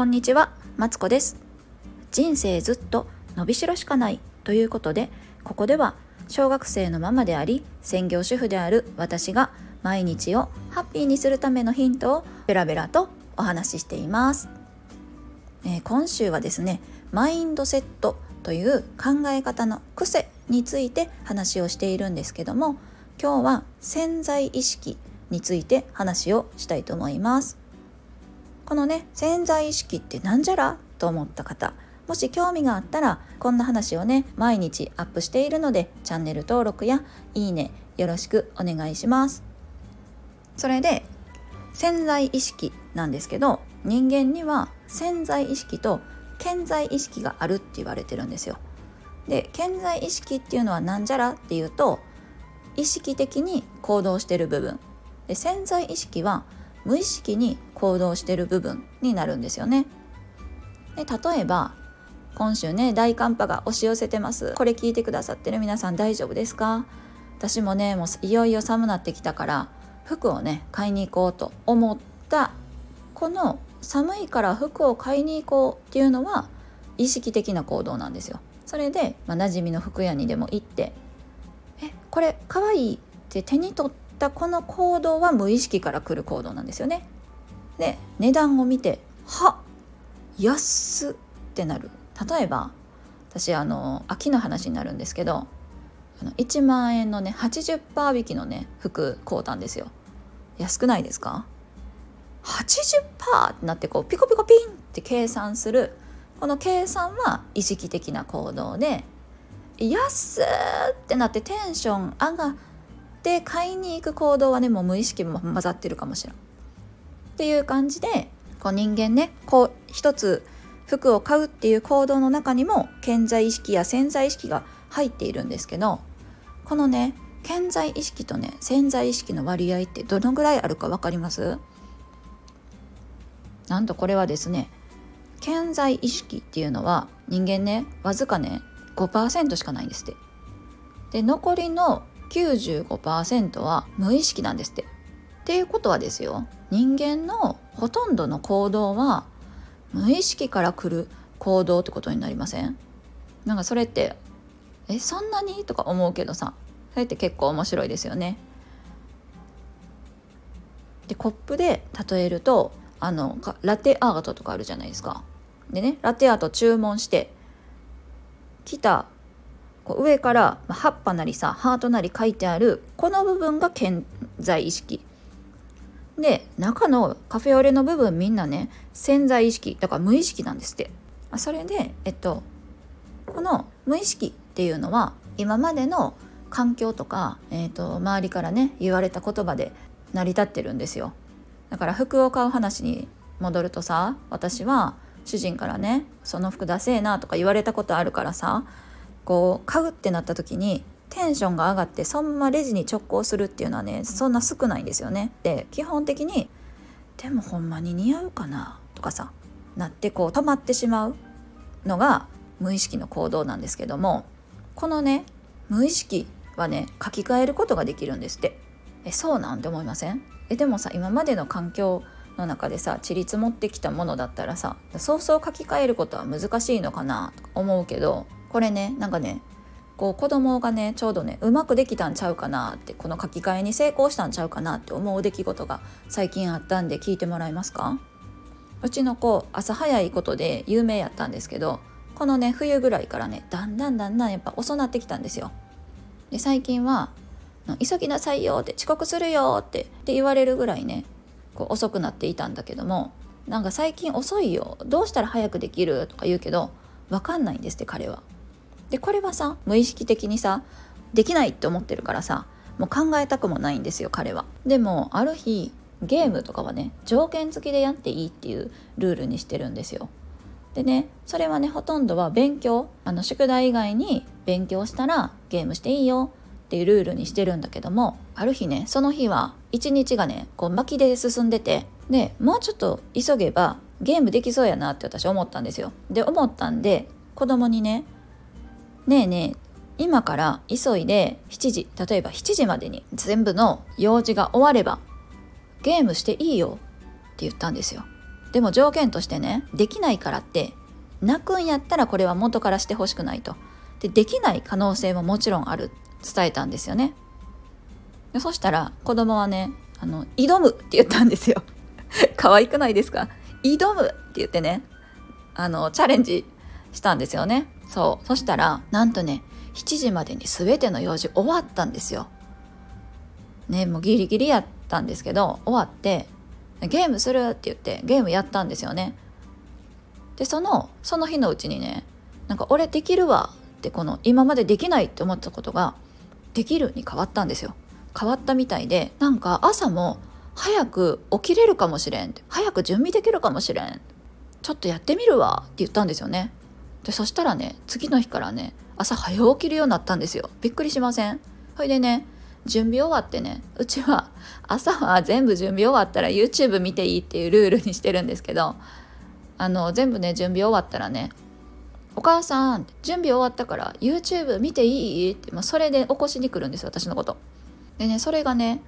こんにちは、マツコです。人生ずっと伸びしろしかないということで、ここでは小学生のママであり、専業主婦である私が毎日をハッピーにするためのヒントをベラベラとお話ししています。えー今週はですね、マインドセットという考え方の癖について話をしているんですけども、今日は潜在意識について話をしたいと思います。このね潜在意識ってなんじゃら？と思った方もし興味があったらこんな話をね毎日アップしているのでチャンネル登録やいいねよろしくお願いします。それで潜在意識なんですけど人間には潜在意識と潜在意識があるって言われてるんですよ。で潜在意識っていうのはなんじゃらっていうと意識的に行動してる部分。で潜在意識は無意識に行動してる部分になるんですよね。で例えば今週ね大寒波が押し寄せてます。これ聞いてくださってる皆さん大丈夫ですか？私もねもういよいよ寒なってきたから服をね買いに行こうと思った。この寒いから服を買いに行こうっていうのは意識的な行動なんですよ。それで、まあ、馴染みの服屋にでも行って「えこれかわいい」って手に取ったこの行動は無意識から来る行動なんですよね。で値段を見て「は安っ!」ってなる例えば私あの秋の話になるんですけどあの1万円のね80%引きのね服買うたんですよ。安くないですか ?80% ってなってこうピコピコピンって計算するこの計算は意識的な行動で安っってなってテンション上がって買いに行く行動はねもう無意識も混ざってるかもしれん。っていう感じでこう人間ねこう一つ服を買うっていう行動の中にも潜在意識や潜在意識が入っているんですけどこのね潜在意識とね潜在意識の割合ってどのぐらいあるか分かります？なんとこれはですね潜在意識っていうのは人間ねわずかね5%しかないんですってで残りの95%は無意識なんですって。っていうことはですよ人間のほとんどの行動は無意識から来る行動ってことになりません？なんかそれってえそんなに？とか思うけどさ。それって結構面白いですよね。でコップで例えるとあのラテアートとかあるじゃないですか。でねラテアート注文して来たこう上から葉っぱなりさハートなり書いてあるこの部分が潜在意識。で中のカフェオレの部分みんなね潜在意識だから無意識なんですって。それでえっとこの無意識っていうのは今までの環境とか、えっと周りからね言われた言葉で成り立ってるんですよ。だから服を買う話に戻るとさ私は主人からね「その服ダセえな」とか言われたことあるからさこう買うってなった時にテンションが上がってそんまレジに直行するっていうのはねそんな少ないんですよね。で基本的に「でもほんまに似合うかな」とかさなってこう止まってしまうのが無意識の行動なんですけどもこのね無意識はね書き換えることができるんですって。えそうなんて思いません？えでもさ今までの環境の中でさちり積もってきたものだったらさそうそう書き換えることは難しいのかなとか思うけどこれねなんかねこう子供がねちょうどねうまくできたんちゃうかなってこの書き換えに成功したんちゃうかなって思う出来事が最近あったんで聞いてもらえますか？うちの子朝早いことで有名やったんですけどこのね冬ぐらいからねだんだんだんだんやっぱ遅なってきたんですよ。で最近は「急ぎなさいよ」って「遅刻するよ」ってって言われるぐらいねこう遅くなっていたんだけどもなんか最近遅いよどうしたら早くできるとか言うけど分かんないんですって彼は。でこれはさ無意識的にさできないって思ってるからさもう考えたくもないんですよ彼は。でもある日ゲームとかはね条件付きでやっていいっていうルールにしてるんですよ。でねそれはねほとんどは勉強あの宿題以外に勉強したらゲームしていいよっていうルールにしてるんだけどもある日ねその日は一日がねこう巻きで進んでてでもうちょっと急げばゲームできそうやなって私思ったんですよ。で思ったんで子供にね「ねえねえ今から急いで7時例えば7時までに全部の用事が終わればゲームしていいよ」って言ったんですよ。でも条件としてねできないからって泣くんやったらこれは元からしてほしくないと。でできない可能性ももちろんある伝えたんですよね。でそしたら子供はねあの挑むって言ったんですよ。可愛くないですか？挑むって言ってねあのチャレンジしたんですよね。そう。そしたらなんとね7時までに全ての用事終わったんですよ。ねもうギリギリやったんですけど終わってゲームするって言ってゲームやったんですよね。でそのその日のうちにねなんか俺できるわってこの今までできないって思ったことができるに変わったんですよ。変わったみたいでなんか朝も早く起きれるかもしれん早く準備できるかもしれんちょっとやってみるわって言ったんですよね。でそしたらね次の日からね朝早起きるようになったんですよびっくりしません？ほいでね準備終わってねうちは朝は全部準備終わったら YouTube 見ていいっていうルールにしてるんですけどあの全部ね準備終わったらね「お母さん準備終わったから YouTube 見ていい?」って、まあ、それで起こしに来るんです私のこと。でねそれがね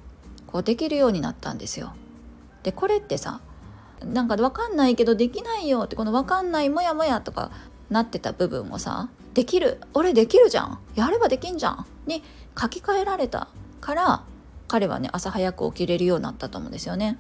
こうできるようになったんですよ。でこれってさなんか分かんないけどできないよってこの分かんないモヤモヤとかなってた部分をさできる俺できるじゃんやればできんじゃんに書き換えられたから彼はね朝早く起きれるようになったと思うんですよね。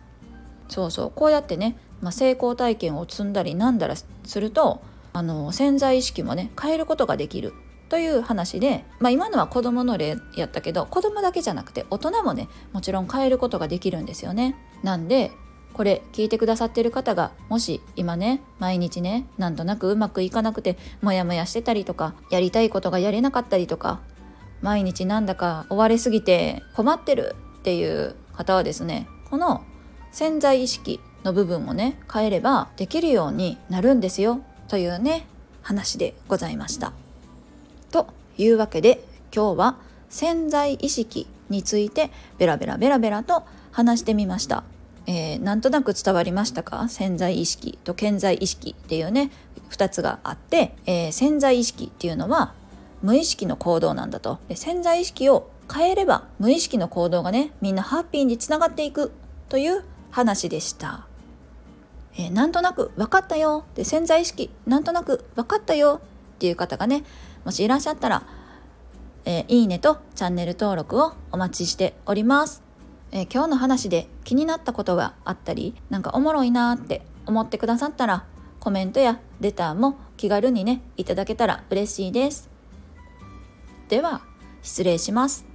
そうそうこうやってね、まあ、成功体験を積んだりなんだらするとあの潜在意識もね変えることができるという話で、まあ、今のは子供の例やったけど子供だけじゃなくて大人もねもちろん変えることができるんですよね。なんでこれ聞いてくださってる方がもし今ね毎日ねなんとなくうまくいかなくてモヤモヤしてたりとかやりたいことがやれなかったりとか毎日なんだか追われすぎて困ってるっていう方はですねこの潜在意識の部分をね変えればできるようになるんですよというね話でございました。というわけで今日は潜在意識についてベラベラベラベラと話してみました。えー、なんとなく伝わりましたか？潜在意識と潜在意識っていうね2つがあって、えー、潜在意識っていうのは無意識の行動なんだと。で潜在意識を変えれば無意識の行動がねみんなハッピーにつながっていくという話でした、えー、なんとなく分かったよ。で潜在意識なんとなく分かったよっていう方がねもしいらっしゃったら、えー、いいねとチャンネル登録をお待ちしております、え、今日の話で気になったことがあったりなんかおもろいなって思ってくださったらコメントやレターも気軽にねいただけたら嬉しいです。では失礼します。